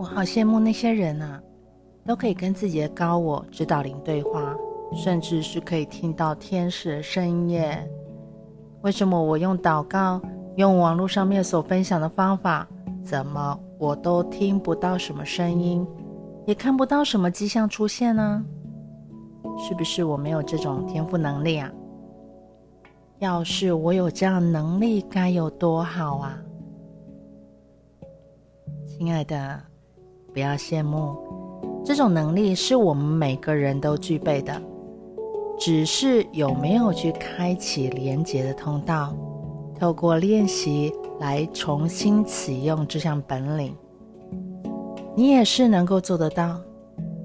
我好羡慕那些人啊，都可以跟自己的高我指导灵对话，甚至是可以听到天使的声音耶。为什么我用祷告，用网络上面所分享的方法，怎么我都听不到什么声音，也看不到什么迹象出现呢？是不是我没有这种天赋能力啊？要是我有这样能力，该有多好啊！亲爱的，不要羡慕，这种能力是我们每个人都具备的，只是有没有去开启连接的通道，透过练习来重新启用这项本领，你也是能够做得到，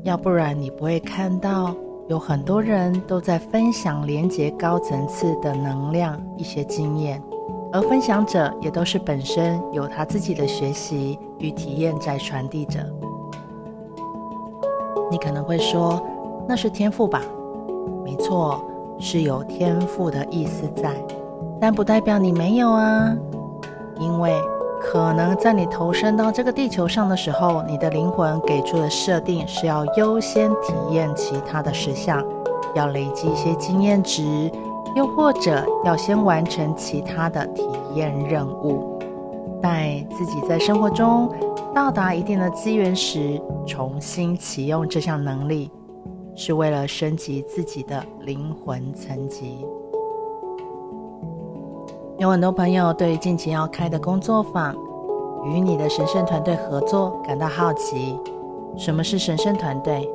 要不然你不会看到。有很多人都在分享连接高层次的能量一些经验，而分享者也都是本身有他自己的学习与体验在传递着。你可能会说，那是天赋吧？没错，是有天赋的意思在，但不代表你没有啊，因为。可能在你投身到这个地球上的时候，你的灵魂给出的设定是要优先体验其他的实相，要累积一些经验值，又或者要先完成其他的体验任务，待自己在生活中到达一定的资源时，重新启用这项能力，是为了升级自己的灵魂层级。有很多朋友对近期要开的工作坊，与你的神圣团队合作感到好奇。什么是神圣团队？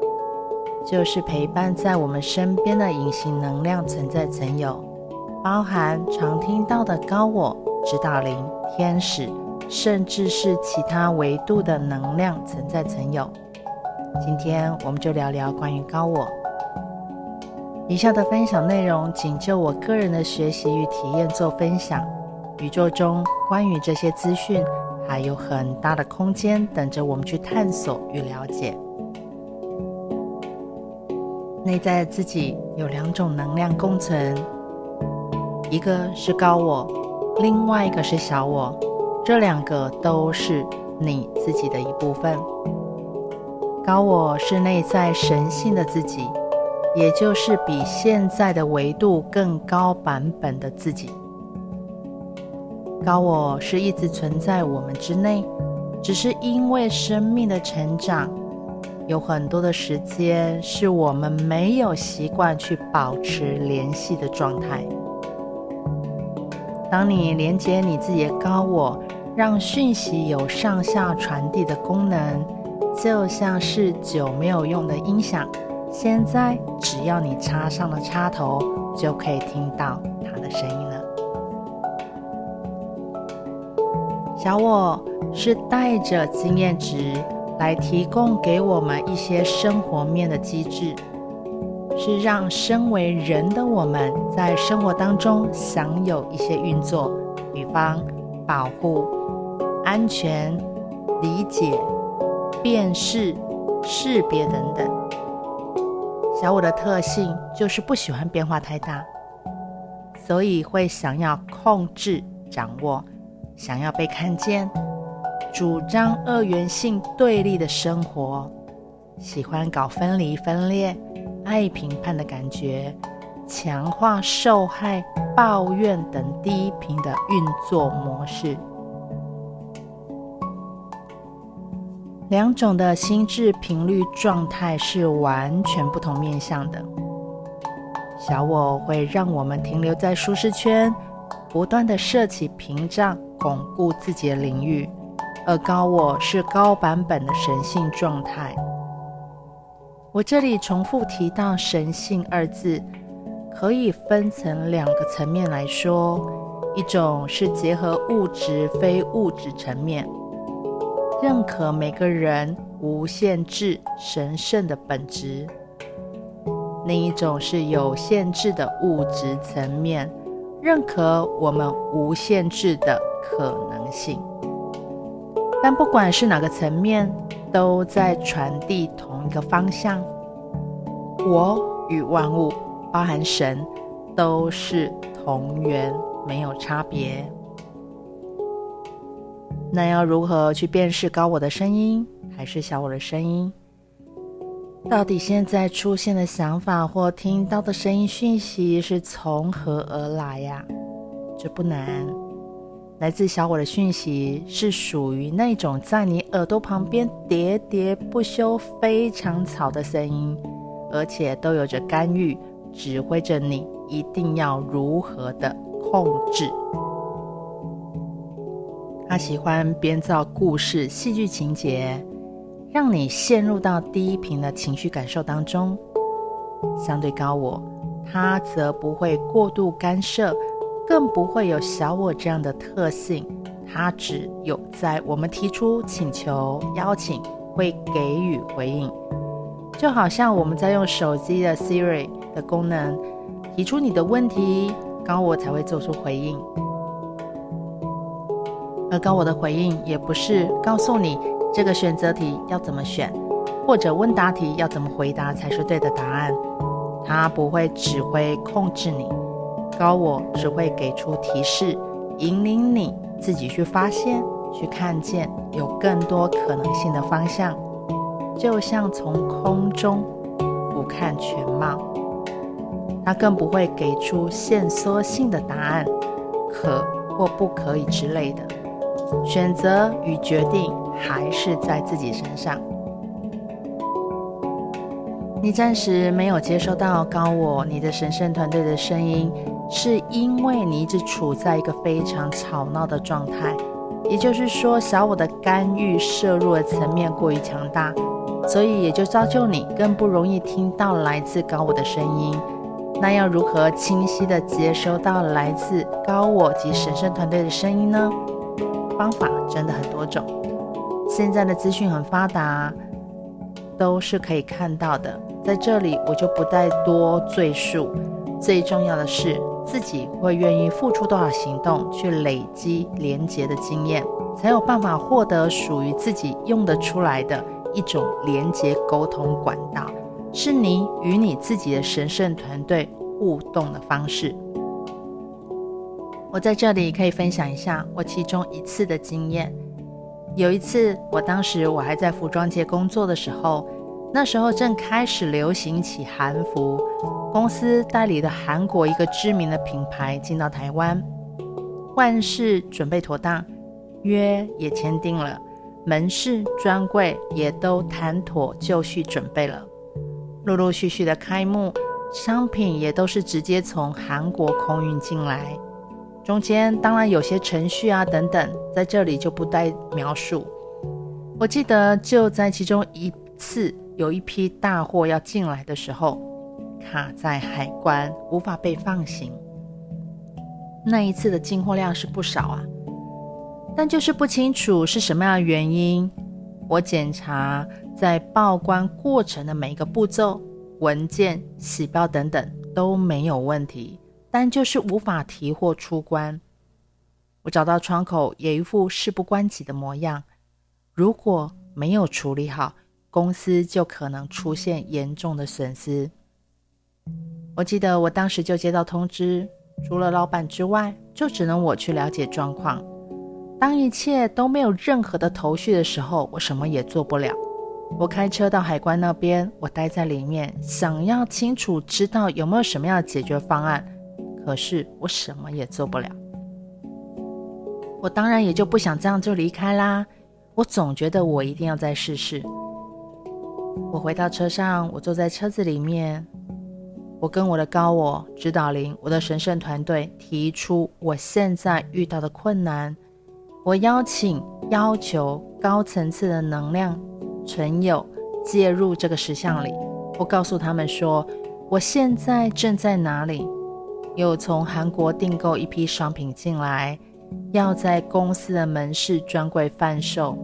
就是陪伴在我们身边的隐形能量存在层有，包含常听到的高我、指导灵、天使，甚至是其他维度的能量存在层有。今天我们就聊聊关于高我。以下的分享内容仅就我个人的学习与体验做分享。宇宙中关于这些资讯还有很大的空间等着我们去探索与了解。内在自己有两种能量共存，一个是高我，另外一个是小我。这两个都是你自己的一部分。高我是内在神性的自己。也就是比现在的维度更高版本的自己。高我是一直存在我们之内，只是因为生命的成长，有很多的时间是我们没有习惯去保持联系的状态。当你连接你自己的高我，让讯息有上下传递的功能，就像是久没有用的音响。现在只要你插上了插头，就可以听到它的声音了。小我是带着经验值来提供给我们一些生活面的机制，是让身为人的我们在生活当中享有一些运作，比方保护、安全、理解、辨识、识别等等。小我的特性就是不喜欢变化太大，所以会想要控制、掌握，想要被看见，主张二元性对立的生活，喜欢搞分离分裂，爱评判的感觉，强化受害、抱怨等低频的运作模式。两种的心智频率状态是完全不同面向的。小我会让我们停留在舒适圈，不断地设起屏障，巩固自己的领域；而高我是高版本的神性状态。我这里重复提到“神性”二字，可以分成两个层面来说：一种是结合物质、非物质层面。认可每个人无限制神圣的本质，另一种是有限制的物质层面，认可我们无限制的可能性。但不管是哪个层面，都在传递同一个方向：我与万物，包含神，都是同源，没有差别。那要如何去辨识高我的声音，还是小我的声音？到底现在出现的想法或听到的声音讯息是从何而来呀？这不难，来自小我的讯息是属于那种在你耳朵旁边喋喋不休、非常吵的声音，而且都有着干预、指挥着你一定要如何的控制。他喜欢编造故事、戏剧情节。让你陷入到低频的情绪感受当中。相对高我，他则不会过度干涉，更不会有小我这样的特性。他只有在我们提出请求、邀请，会给予回应。就好像我们在用手机的 Siri 的功能，提出你的问题，高我才会做出回应。而高我的回应也不是告诉你。这个选择题要怎么选，或者问答题要怎么回答才是对的答案？它不会指挥控制你，高我只会给出提示，引领你自己去发现、去看见有更多可能性的方向，就像从空中俯瞰全貌。它更不会给出限缩性的答案，可或不可以之类的。选择与决定还是在自己身上。你暂时没有接收到高我、你的神圣团队的声音，是因为你一直处在一个非常吵闹的状态。也就是说，小我的干预摄入的层面过于强大，所以也就造就你更不容易听到来自高我的声音。那要如何清晰地接收到来自高我及神圣团队的声音呢？方法真的很多种，现在的资讯很发达，都是可以看到的。在这里我就不再多赘述。最重要的是，自己会愿意付出多少行动去累积连接的经验，才有办法获得属于自己用得出来的一种连接沟通管道，是你与你自己的神圣团队互动的方式。我在这里可以分享一下我其中一次的经验。有一次，我当时我还在服装界工作的时候，那时候正开始流行起韩服，公司代理的韩国一个知名的品牌进到台湾，万事准备妥当，约也签订了，门市专柜也都谈妥就绪准备了，陆陆续续的开幕，商品也都是直接从韩国空运进来。中间当然有些程序啊等等，在这里就不带描述。我记得就在其中一次，有一批大货要进来的时候，卡在海关，无法被放行。那一次的进货量是不少啊，但就是不清楚是什么样的原因。我检查在报关过程的每一个步骤、文件、洗标等等都没有问题。但就是无法提货出关，我找到窗口也一副事不关己的模样。如果没有处理好，公司就可能出现严重的损失。我记得我当时就接到通知，除了老板之外，就只能我去了解状况。当一切都没有任何的头绪的时候，我什么也做不了。我开车到海关那边，我待在里面，想要清楚知道有没有什么样的解决方案。可是我什么也做不了，我当然也就不想这样就离开啦。我总觉得我一定要再试试。我回到车上，我坐在车子里面，我跟我的高我、指导灵、我的神圣团队提出我现在遇到的困难，我邀请、要求高层次的能量存有介入这个实相里。我告诉他们说，我现在正在哪里。又从韩国订购一批商品进来，要在公司的门市专柜贩售。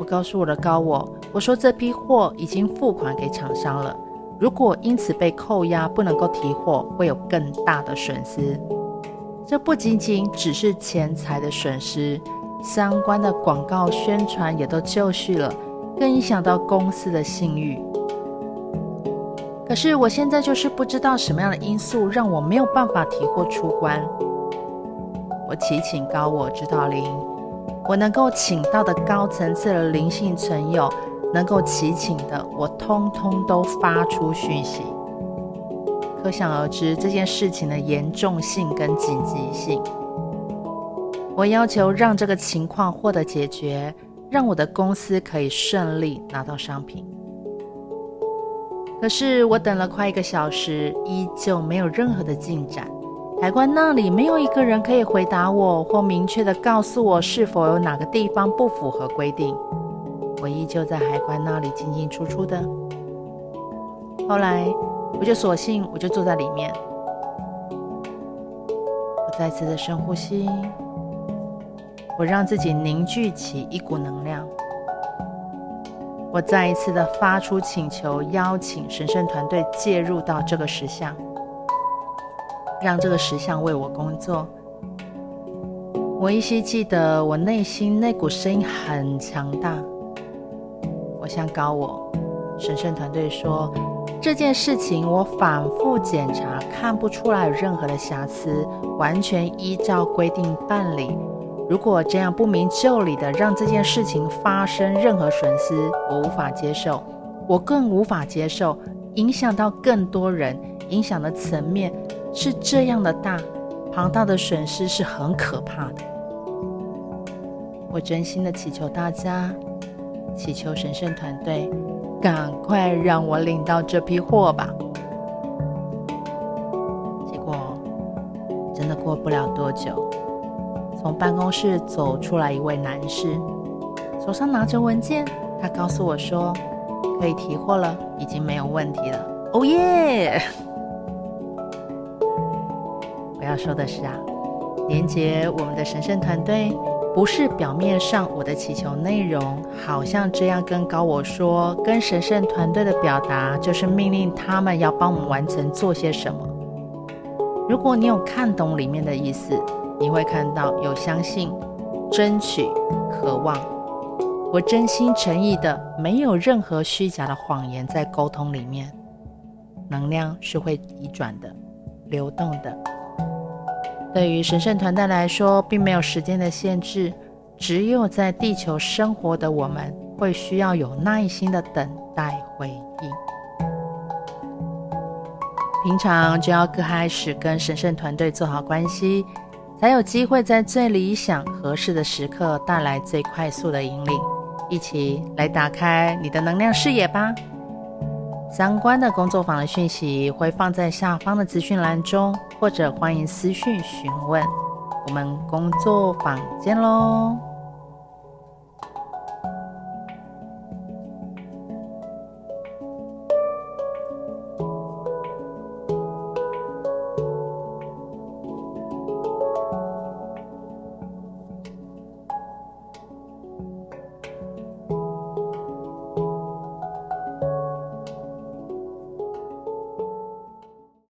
我告诉我的高我，我说这批货已经付款给厂商了，如果因此被扣押不能够提货，会有更大的损失。这不仅仅只是钱财的损失，相关的广告宣传也都就绪了，更影响到公司的信誉。可是我现在就是不知道什么样的因素让我没有办法提货出关。我祈请高我指导灵，我能够请到的高层次的灵性存有，能够祈请的，我通通都发出讯息。可想而知这件事情的严重性跟紧急性。我要求让这个情况获得解决，让我的公司可以顺利拿到商品。可是我等了快一个小时，依旧没有任何的进展。海关那里没有一个人可以回答我，或明确的告诉我是否有哪个地方不符合规定。我依旧在海关那里进进出出的。后来，我就索性我就坐在里面，我再次的深呼吸，我让自己凝聚起一股能量。我再一次的发出请求，邀请神圣团队介入到这个石像，让这个石像为我工作。我依稀记得，我内心那股声音很强大。我向高我神圣团队说，这件事情我反复检查，看不出来有任何的瑕疵，完全依照规定办理。如果这样不明就里的让这件事情发生任何损失，我无法接受。我更无法接受影响到更多人，影响的层面是这样的大，庞大的损失是很可怕的。我真心的祈求大家，祈求神圣团队，赶快让我领到这批货吧。结果真的过不了多久。从办公室走出来一位男士，手上拿着文件。他告诉我说：“可以提货了，已经没有问题了。”哦耶！我要说的是啊，连接我们的神圣团队，不是表面上我的祈求内容，好像这样跟高我说，跟神圣团队的表达，就是命令他们要帮我们完成做些什么。如果你有看懂里面的意思。你会看到有相信、争取、渴望。我真心诚意的，没有任何虚假的谎言在沟通里面。能量是会移转的、流动的。对于神圣团队来说，并没有时间的限制，只有在地球生活的我们，会需要有耐心的等待回应。平常就要开始跟神圣团队做好关系。才有机会在最理想、合适的时刻带来最快速的引领，一起来打开你的能量视野吧。相关的工作坊的讯息会放在下方的资讯栏中，或者欢迎私讯询问。我们工作坊见喽！